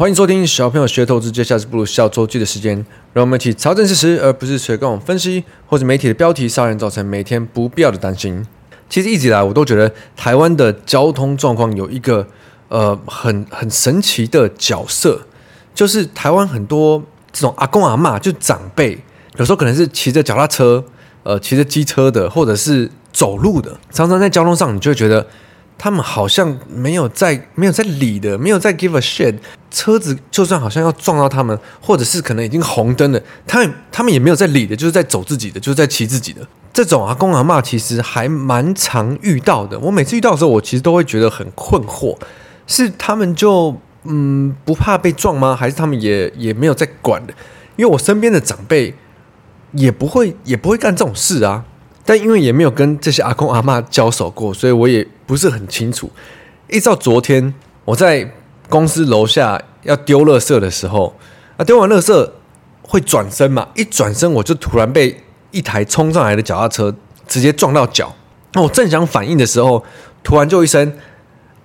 欢迎收听小朋友学投资，接下来是步入小周记的时间，让我们一起查证事实，而不是随便分析或者媒体的标题杀人，造成每天不必要的担心。其实一直以来，我都觉得台湾的交通状况有一个呃很很神奇的角色，就是台湾很多这种阿公阿妈，就长辈，有时候可能是骑着脚踏车，呃，骑着机车的，或者是走路的，常常在交通上，你就会觉得。他们好像没有在没有在理的，没有在 give a shit。车子就算好像要撞到他们，或者是可能已经红灯了，他们他们也没有在理的，就是在走自己的，就是在骑自己的。这种阿公阿嬷其实还蛮常遇到的。我每次遇到的时候，我其实都会觉得很困惑：是他们就嗯不怕被撞吗？还是他们也也没有在管的？因为我身边的长辈也不会也不会干这种事啊。但因为也没有跟这些阿公阿嬷交手过，所以我也不是很清楚。一直到昨天，我在公司楼下要丢垃圾的时候，啊，丢完垃圾会转身嘛？一转身我就突然被一台冲上来的脚踏车直接撞到脚。那我正想反应的时候，突然就一声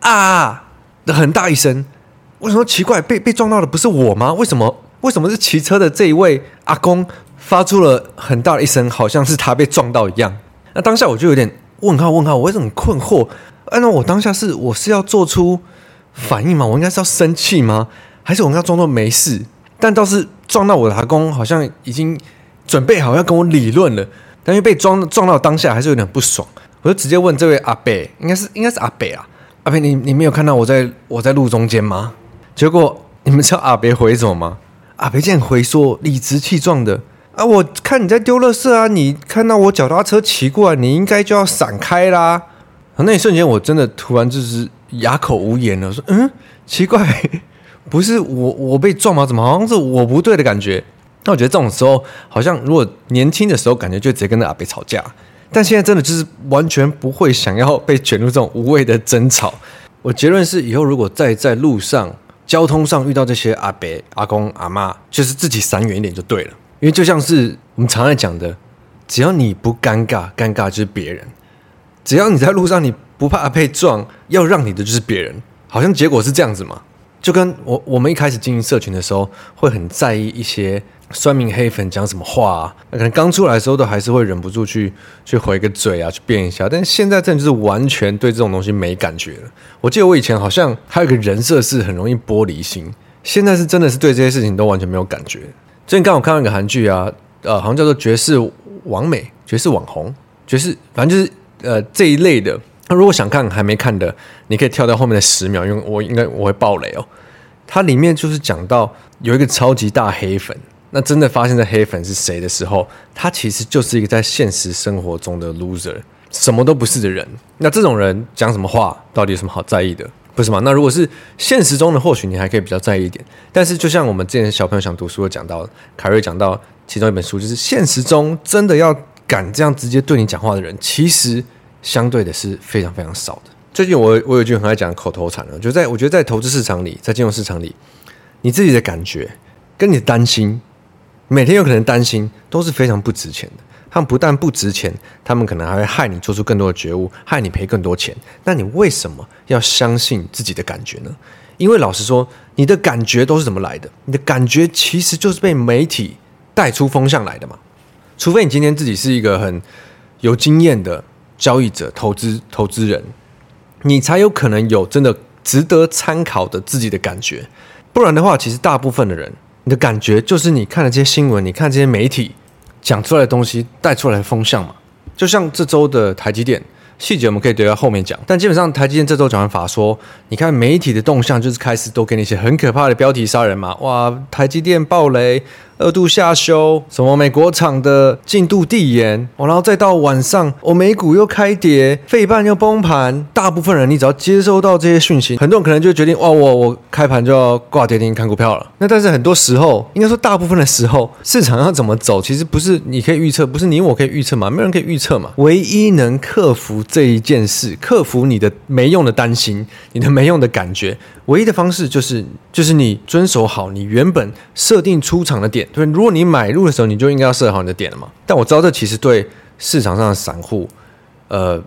啊的很大一声。为什么奇怪？被被撞到的不是我吗？为什么？为什么是骑车的这一位阿公？发出了很大的一声，好像是他被撞到一样。那当下我就有点问号问号，我为什么很困惑？按照我当下是我是要做出反应吗？我应该是要生气吗？还是我应该装作没事？但倒是撞到我的阿公，好像已经准备好要跟我理论了。但又被撞撞到当下，还是有点不爽。我就直接问这位阿伯，应该是应该是阿伯啊，阿伯，你你没有看到我在我在路中间吗？结果你们知道阿伯回什么吗？阿伯竟然回说，理直气壮的。啊！我看你在丢垃圾啊！你看到我脚踏车骑过来，你应该就要闪开啦。那一瞬间，我真的突然就是哑口无言了。说：“嗯，奇怪，不是我我被撞吗？怎么好像是我不对的感觉？”那我觉得这种时候，好像如果年轻的时候，感觉就直接跟那阿伯吵架。但现在真的就是完全不会想要被卷入这种无谓的争吵。我结论是，以后如果再在路上、交通上遇到这些阿伯、阿公、阿妈，就是自己闪远一点就对了。因为就像是我们常在讲的，只要你不尴尬，尴尬就是别人；只要你在路上你不怕被撞，要让你的就是别人。好像结果是这样子嘛？就跟我我们一开始经营社群的时候，会很在意一些酸民黑粉讲什么话啊，可能刚出来的时候都还是会忍不住去去回个嘴啊，去辩一下。但现在真的就是完全对这种东西没感觉了。我记得我以前好像还有一个人设是很容易玻璃心，现在是真的是对这些事情都完全没有感觉。最近刚好看到一个韩剧啊，呃，好像叫做《绝世网美》、《绝世网红》、《绝世》，反正就是呃这一类的。那如果想看还没看的，你可以跳到后面的十秒，因为我应该我会爆雷哦。它里面就是讲到有一个超级大黑粉，那真的发现这黑粉是谁的时候，他其实就是一个在现实生活中的 loser，什么都不是的人。那这种人讲什么话，到底有什么好在意的？不是吗？那如果是现实中的，或许你还可以比较在意一点。但是，就像我们之前小朋友想读书的讲到，凯瑞讲到其中一本书，就是现实中真的要敢这样直接对你讲话的人，其实相对的是非常非常少的。最近我我有一句很爱讲的口头禅了，就在我觉得在投资市场里，在金融市场里，你自己的感觉跟你的担心，每天有可能担心都是非常不值钱的。他们不但不值钱，他们可能还会害你做出更多的觉悟，害你赔更多钱。那你为什么要相信自己的感觉呢？因为老实说，你的感觉都是怎么来的？你的感觉其实就是被媒体带出风向来的嘛。除非你今天自己是一个很有经验的交易者、投资投资人，你才有可能有真的值得参考的自己的感觉。不然的话，其实大部分的人，你的感觉就是你看了这些新闻，你看这些媒体。讲出来的东西带出来的风向嘛，就像这周的台积电，细节我们可以留到后面讲。但基本上台积电这周讲完法说，你看媒体的动向就是开始都给你一些很可怕的标题杀人嘛，哇，台积电暴雷。二度下修，什么美国厂的进度递延，哦，然后再到晚上，哦，美股又开跌，费半又崩盘。大部分人，你只要接收到这些讯息，很多人可能就决定，哇，我我开盘就要挂跌停看股票了。那但是很多时候，应该说大部分的时候，市场要怎么走，其实不是你可以预测，不是你我可以预测嘛，没有人可以预测嘛。唯一能克服这一件事，克服你的没用的担心，你的没用的感觉，唯一的方式就是，就是你遵守好你原本设定出场的点。对，如果你买入的时候，你就应该要设好你的点了嘛。但我知道这其实对市场上的散户，呃，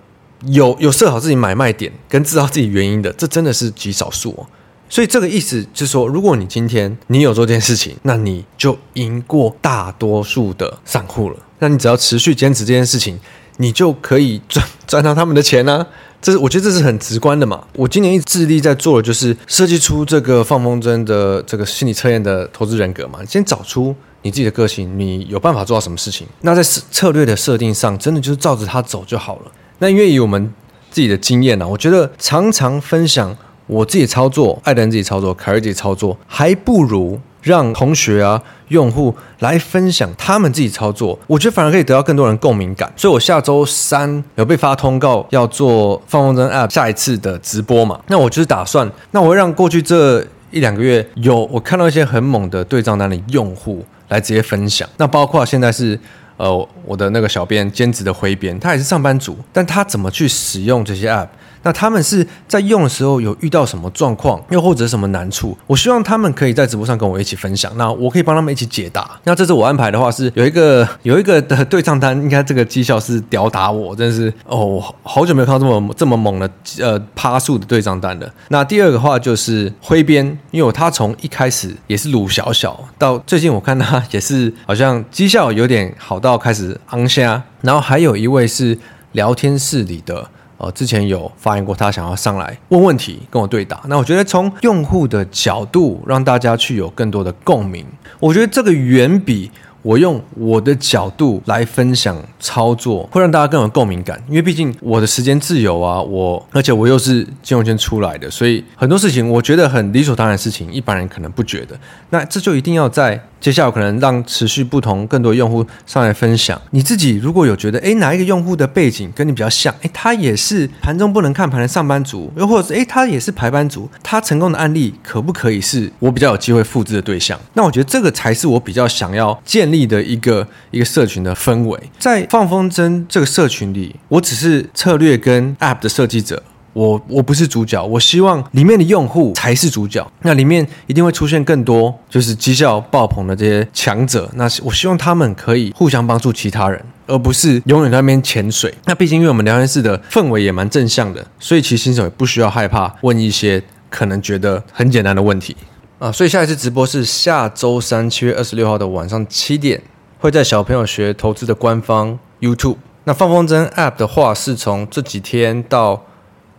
有有设好自己买卖点跟知道自己原因的，这真的是极少数哦。所以这个意思就是说，如果你今天你有做这件事情，那你就赢过大多数的散户了。那你只要持续坚持这件事情，你就可以赚赚到他们的钱呢、这是我觉得这是很直观的嘛。我今年一直致力在做的就是设计出这个放风筝的这个心理测验的投资人格嘛。先找出你自己的个性，你有办法做到什么事情？那在策略的设定上，真的就是照着它走就好了。那因为以我们自己的经验呢、啊，我觉得常常分享我自己操作，艾登自己操作，凯瑞自己操作，还不如。让同学啊、用户来分享他们自己操作，我觉得反而可以得到更多人共鸣感。所以我下周三有被发通告要做放风筝 App 下一次的直播嘛？那我就是打算，那我会让过去这一两个月有我看到一些很猛的对账单的用户来直接分享。那包括现在是呃我的那个小编兼职的挥编，他也是上班族，但他怎么去使用这些 App？那他们是在用的时候有遇到什么状况，又或者什么难处？我希望他们可以在直播上跟我一起分享，那我可以帮他们一起解答。那这次我安排的话是有一个有一个的对账单，应该这个绩效是吊打我，真的是哦，好久没有看到这么这么猛的呃趴数的对账单了。那第二个话就是挥编，因为他从一开始也是鲁小小，到最近我看他也是好像绩效有点好到开始昂虾。然后还有一位是聊天室里的。呃，之前有发言过，他想要上来问问题，跟我对答。那我觉得从用户的角度，让大家去有更多的共鸣，我觉得这个远比。我用我的角度来分享操作，会让大家更有共鸣感。因为毕竟我的时间自由啊，我而且我又是金融圈出来的，所以很多事情我觉得很理所当然的事情，一般人可能不觉得。那这就一定要在接下来可能让持续不同更多用户上来分享。你自己如果有觉得，诶，哪一个用户的背景跟你比较像？诶，他也是盘中不能看盘的上班族，又或者是诶，他也是排班族，他成功的案例可不可以是我比较有机会复制的对象？那我觉得这个才是我比较想要建立。的一个一个社群的氛围，在放风筝这个社群里，我只是策略跟 App 的设计者，我我不是主角，我希望里面的用户才是主角。那里面一定会出现更多就是绩效爆棚的这些强者，那我希望他们可以互相帮助其他人，而不是永远在那边潜水。那毕竟因为我们聊天室的氛围也蛮正向的，所以其实新手也不需要害怕问一些可能觉得很简单的问题。啊，所以下一次直播是下周三七月二十六号的晚上七点，会在小朋友学投资的官方 YouTube。那放风筝 App 的话，是从这几天到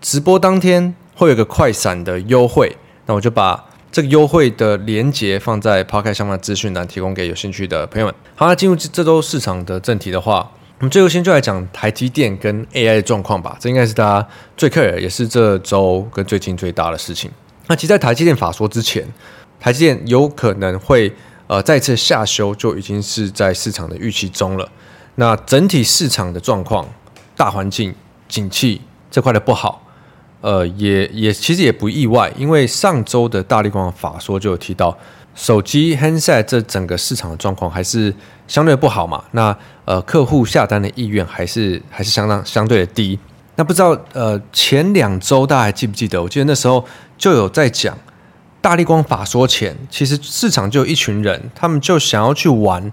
直播当天会有个快闪的优惠。那我就把这个优惠的连接放在 Podcast 上面的资讯栏，提供给有兴趣的朋友们。好，那进入这周市场的正题的话，我们最后先就来讲台积电跟 AI 的状况吧。这应该是大家最 care，也是这周跟最近最大的事情。那其实，在台积电法说之前，台积电有可能会呃再次下修，就已经是在市场的预期中了。那整体市场的状况、大环境、景气这块的不好，呃，也也其实也不意外，因为上周的大力光法说就有提到，手机 handset 这整个市场的状况还是相对不好嘛。那呃，客户下单的意愿还是还是相当相对的低。那不知道呃前两周大家还记不记得？我记得那时候。就有在讲，大力光法说前，其实市场就有一群人，他们就想要去玩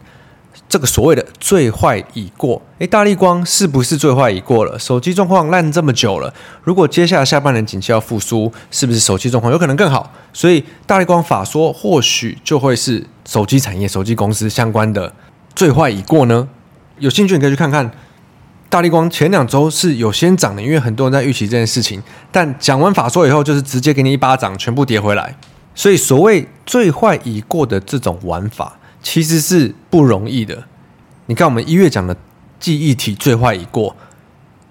这个所谓的最坏已过。诶，大立光是不是最坏已过了？手机状况烂这么久了，如果接下来下半年景气要复苏，是不是手机状况有可能更好？所以大立光法说或许就会是手机产业、手机公司相关的最坏已过呢？有兴趣你可以去看看。大立光前两周是有先涨的，因为很多人在预期这件事情。但讲完法说以后，就是直接给你一巴掌，全部跌回来。所以所谓最坏已过的这种玩法，其实是不容易的。你看我们一月讲的记忆体最坏已过，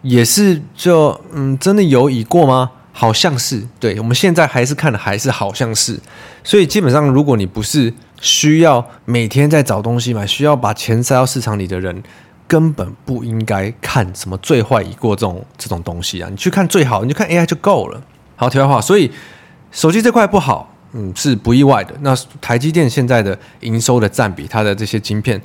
也是就嗯，真的有已过吗？好像是。对，我们现在还是看的还是好像是。所以基本上，如果你不是需要每天在找东西买，需要把钱塞到市场里的人。根本不应该看什么最坏已过这种这种东西啊！你去看最好，你就看 AI 就够了。好，题外话，所以手机这块不好，嗯，是不意外的。那台积电现在的营收的占比，它的这些晶片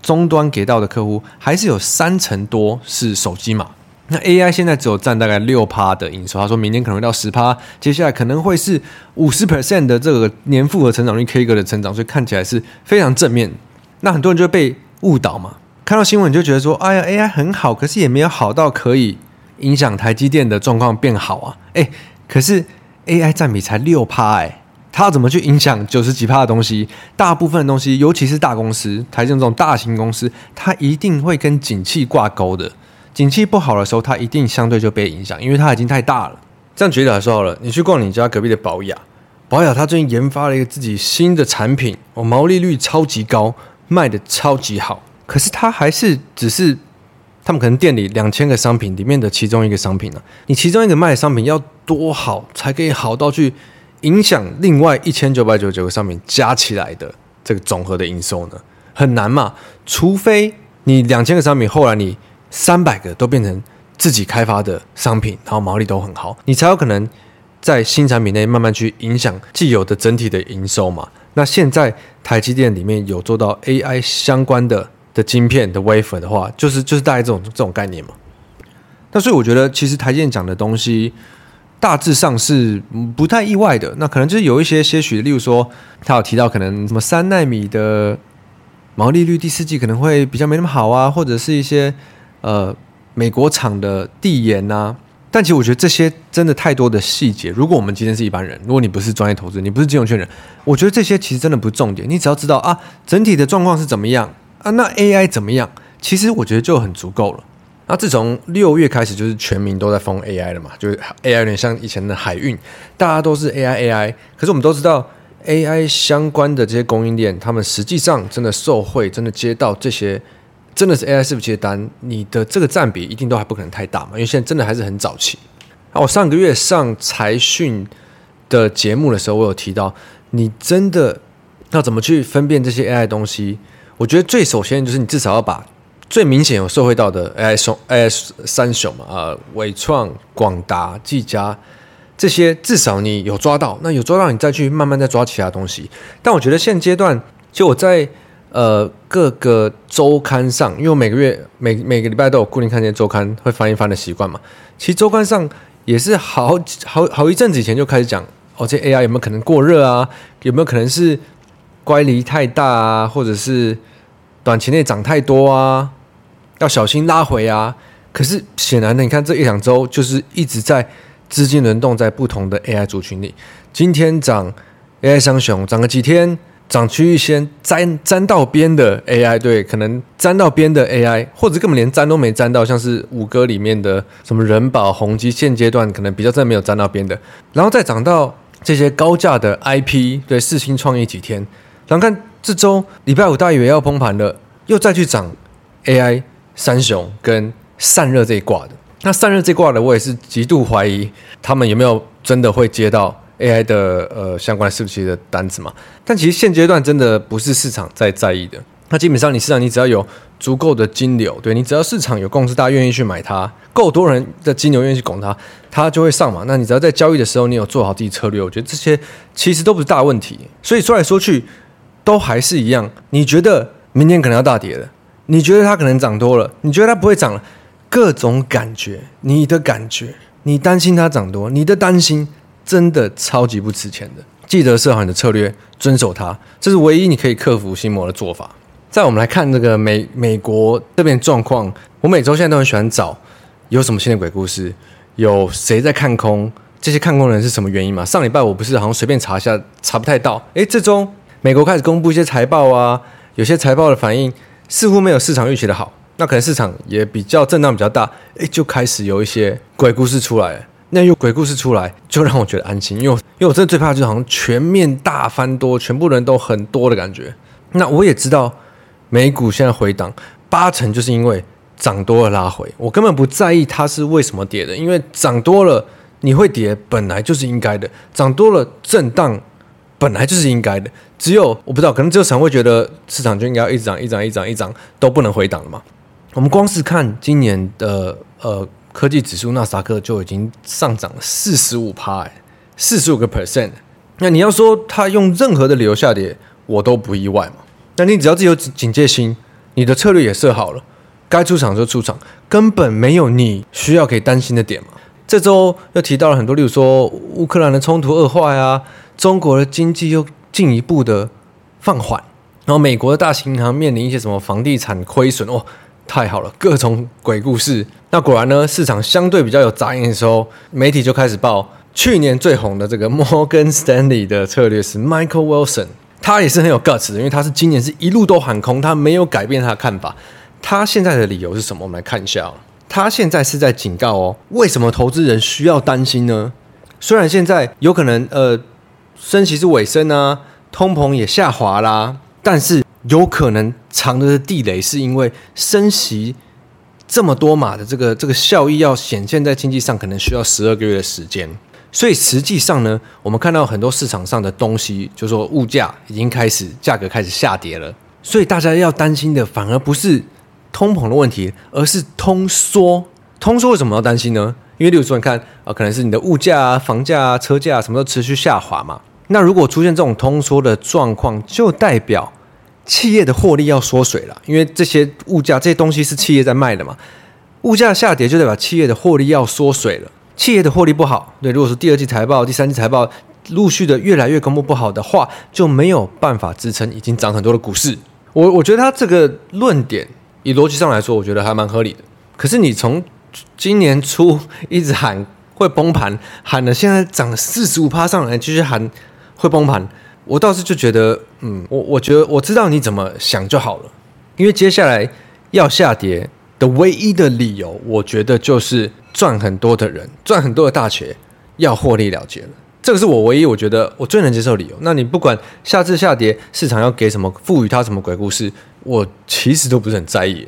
终端给到的客户，还是有三成多是手机嘛？那 AI 现在只有占大概六趴的营收，他说明年可能会到十趴，接下来可能会是五十 percent 的这个年复合成长率 K 个的成长，所以看起来是非常正面。那很多人就被误导嘛。看到新闻就觉得说，哎呀，AI 很好，可是也没有好到可以影响台积电的状况变好啊。哎，可是 AI 占比才六趴，哎，它怎么去影响九十几趴的东西？大部分的东西，尤其是大公司，台积这种大型公司，它一定会跟景气挂钩的。景气不好的时候，它一定相对就被影响，因为它已经太大了。这样举例来说好了，你去逛你家隔壁的宝雅，宝雅它最近研发了一个自己新的产品，哦，毛利率超级高，卖得超级好。可是它还是只是他们可能店里两千个商品里面的其中一个商品呢、你其中一个卖的商品要多好，才可以好到去影响另外一千九百九十九个商品加起来的这个总和的营收呢？很难嘛，除非你两千个商品后来你三百个都变成。自己开发的商品，然后毛利都很好，你才有可能在新产品内慢慢去影响既有的整体的营收嘛。那现在台积电里面有做到 AI 相关的的晶片的 wafer 的话，就是就是大概这种这种概念嘛。那所以我觉得，其实台积电讲的东西大致上是不太意外的。那可能就是有一些些许，例如说他有提到可能什么三纳米的毛利率第四季可能会比较没那么好啊，或者是一些呃。美国厂的递延呐，但其实我觉得这些真的太多的细节。如果我们今天是一般人，如果你不是专业投资，你不是金融圈人，我觉得这些其实真的不是重点。你只要知道啊，整体的状况是怎么样啊，那 AI 怎么样，其实我觉得就很足够了。那自从六月开始，就是全民都在封 AI 了嘛，就是 AI 有点像以前的海运，大家都是 AI AI。可是我们都知道，AI 相关的这些供应链，他们实际上真的受惠，真的接到这些。真的是 AI 伺服器的单，你的这个占比一定都还不可能太大嘛？因为现在真的还是很早期。我上个月上财讯的节目的时候，我有提到，你真的要怎么去分辨这些 AI 东西？我觉得最首先就是你至少要把最明显有受惠到的 AI 雄 AI 三雄嘛，啊，伟创、广达、技嘉这些，至少你有抓到。那有抓到，你再去慢慢再抓其他东西。但我觉得现阶段，就我在。呃，各个周刊上，因为我每个月每每个礼拜都有固定看这些周刊，会翻一翻的习惯嘛。其实周刊上也是好好好一阵子以前就开始讲，哦，这 AI 有没有可能过热啊？有没有可能是乖离太大啊？或者是短期内涨太多啊？要小心拉回啊？可是显然的，你看这一两周就是一直在资金轮动在不同的 AI 族群里。今天涨 AI 双雄，涨个几天。涨区域先沾沾到边的 AI，对，可能沾到边的 AI，或者根本连沾都没沾到，像是五哥里面的什么人保、宏基，现阶段可能比较真的没有沾到边的，然后再涨到这些高价的 IP，对，四星创意几天，然后看这周礼拜五大以为要崩盘了，又再去涨 AI 三雄跟散热这一挂的，那散热这一挂的，我也是极度怀疑他们有没有真的会接到。AI 的呃相关的伺服器的单子嘛，但其实现阶段真的不是市场在在意的。那基本上你市场你只要有足够的金流，对，你只要市场有共识，大家愿意去买它，够多人的金流愿意去拱它，它就会上嘛。那你只要在交易的时候你有做好自己策略，我觉得这些其实都不是大问题。所以说来说去都还是一样。你觉得明天可能要大跌了？你觉得它可能涨多了？你觉得它不会涨了？各种感觉，你的感觉，你担心它涨多，你的担心。真的超级不值钱的，记得设好你的策略，遵守它，这是唯一你可以克服心魔的做法。再我们来看这个美美国这边状况，我每周现在都很喜欢找有什么新的鬼故事，有谁在看空，这些看空人是什么原因嘛？上礼拜我不是好像随便查一下，查不太到。诶，这周美国开始公布一些财报啊，有些财报的反应似乎没有市场预期的好，那可能市场也比较震荡比较大，诶，就开始有一些鬼故事出来了。那有鬼故事出来，就让我觉得安心，因为因为我真的最怕就是好像全面大翻多，全部人都很多的感觉。那我也知道美股现在回档八成就是因为涨多了拉回，我根本不在意它是为什么跌的，因为涨多了你会跌本来就是应该的，涨多了震荡本来就是应该的。只有我不知道，可能只有常会觉得市场就应该要一直涨、一涨、一涨、一涨都不能回档了嘛。我们光是看今年的呃。科技指数纳斯达克就已经上涨了四十五趴，哎，四十五个 percent。那你要说它用任何的理由下跌，我都不意外嘛。那你只要自己有警戒心，你的策略也设好了，该出场就出场，根本没有你需要可以担心的点嘛。这周又提到了很多，例如说乌克兰的冲突恶化呀，中国的经济又进一步的放缓，然后美国的大型银行面临一些什么房地产亏损哦。太好了，各种鬼故事。那果然呢，市场相对比较有杂音的时候，媒体就开始报去年最红的这个摩根斯丹利的策略师 Michael Wilson，他也是很有 guts 的，因为他是今年是一路都喊空，他没有改变他的看法。他现在的理由是什么？我们来看一下。他现在是在警告哦，为什么投资人需要担心呢？虽然现在有可能呃升息是尾声啊，通膨也下滑啦，但是有可能长的地雷是因为升息。这么多码的这个这个效益要显现在经济上，可能需要十二个月的时间。所以实际上呢，我们看到很多市场上的东西，就是说物价已经开始价格开始下跌了。所以大家要担心的反而不是通膨的问题，而是通缩。通缩为什么要担心呢？因为例如说，你看啊，可能是你的物价啊、房价啊、车价啊，什么都持续下滑嘛。那如果出现这种通缩的状况，就代表。企业的获利要缩水了，因为这些物价这些东西是企业在卖的嘛，物价下跌就代表企业的获利要缩水了。企业的获利不好，对，如果说第二季财报、第三季财报陆续的越来越公布不好的话，就没有办法支撑已经涨很多的股市。我我觉得他这个论点以逻辑上来说，我觉得还蛮合理的。可是你从今年初一直喊会崩盘，喊了现在涨了四十五趴上来，继续喊会崩盘。我倒是就觉得，嗯，我我觉得我知道你怎么想就好了，因为接下来要下跌的唯一的理由，我觉得就是赚很多的人，赚很多的大钱要获利了结了，这个是我唯一我觉得我最能接受理由。那你不管下次下跌市场要给什么赋予它什么鬼故事，我其实都不是很在意。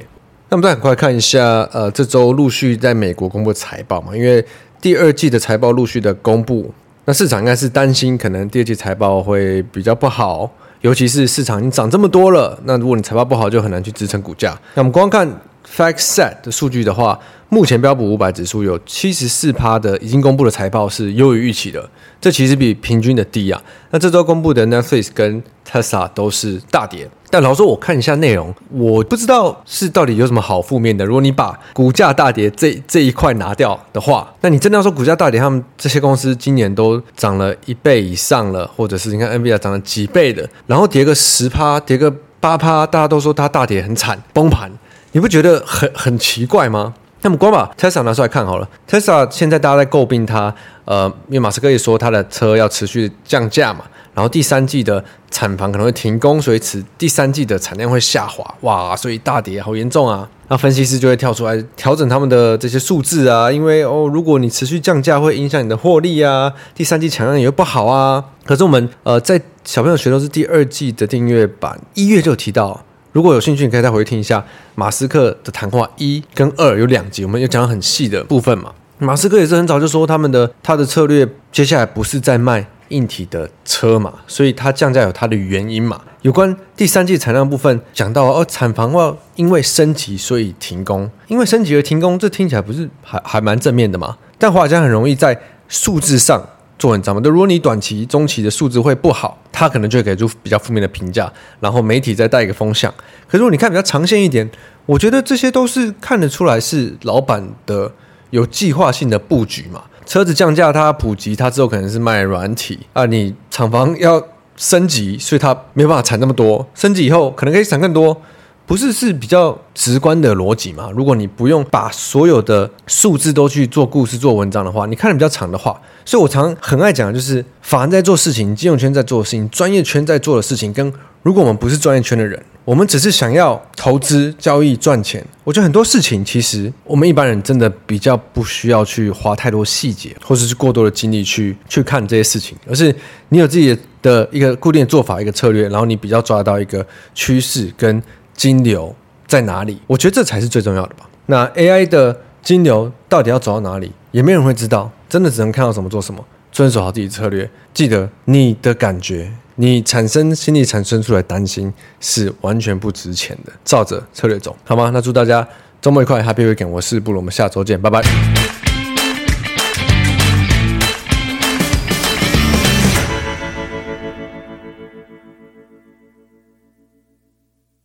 那我们再很快看一下，呃，这周陆续在美国公布财报嘛，因为第二季的财报陆续的公布。那市场应该是担心，可能第二季财报会比较不好，尤其是市场已经涨这么多了，那如果你财报不好，就很难去支撑股价。那我们光看 FactSet 的数据的话，目前标普五百指数有七十四趴的已经公布的财报是优于预期的，这其实比平均的低啊。那这周公布的 Netflix 跟 Tesla 都是大跌。但老实说，我看一下内容，我不知道是到底有什么好负面的。如果你把股价大跌这这一块拿掉的话，那你真的要说股价大跌，他们这些公司今年都涨了一倍以上了，或者是你看 NVIDIA 涨了几倍的，然后跌个十趴，跌个八趴，大家都说它大跌很惨，崩盘，你不觉得很很奇怪吗？那么光把 Tesla 拿出来看好了，Tesla 现在大家在诟病它，呃，因为马斯克也说他的车要持续降价嘛。然后第三季的产房可能会停工，所以此第三季的产量会下滑，哇，所以大跌好严重啊！那分析师就会跳出来调整他们的这些数字啊，因为哦，如果你持续降价，会影响你的获利啊，第三季产量也会不好啊。可是我们呃，在小朋友学投资第二季的订阅版一月就提到，如果有兴趣，你可以再回去听一下马斯克的谈话一跟二有两集，我们有讲到很细的部分嘛。马斯克也是很早就说他们的他的策略接下来不是在卖。硬体的车嘛，所以它降价有它的原因嘛。有关第三季产量部分讲到哦，产房话因为升级所以停工，因为升级而停工，这听起来不是还还蛮正面的嘛？但华尔街很容易在数字上做文章嘛。就如果你短期、中期的数字会不好，他可能就会给出比较负面的评价，然后媒体再带一个风向。可是如果你看比较长线一点，我觉得这些都是看得出来是老板的有计划性的布局嘛。车子降价，它普及，它之后可能是卖软体啊。你厂房要升级，所以它没办法产那么多。升级以后可能可以产更多，不是是比较直观的逻辑嘛？如果你不用把所有的数字都去做故事、做文章的话，你看的比较长的话，所以我常很爱讲的就是，法人在做事情，金融圈在做的事情，专业圈在做的事情，跟如果我们不是专业圈的人。我们只是想要投资交易赚钱，我觉得很多事情其实我们一般人真的比较不需要去花太多细节，或者是过多的精力去去看这些事情，而是你有自己的一个固定的做法、一个策略，然后你比较抓到一个趋势跟金流在哪里，我觉得这才是最重要的吧。那 AI 的金流到底要走到哪里，也没人会知道，真的只能看到什么做什么，遵守好自己策略，记得你的感觉。你产生心里产生出来担心是完全不值钱的，照着策略走，好吗？那祝大家周末愉快，Happy Weekend！我是布鲁，我们下周见，拜拜。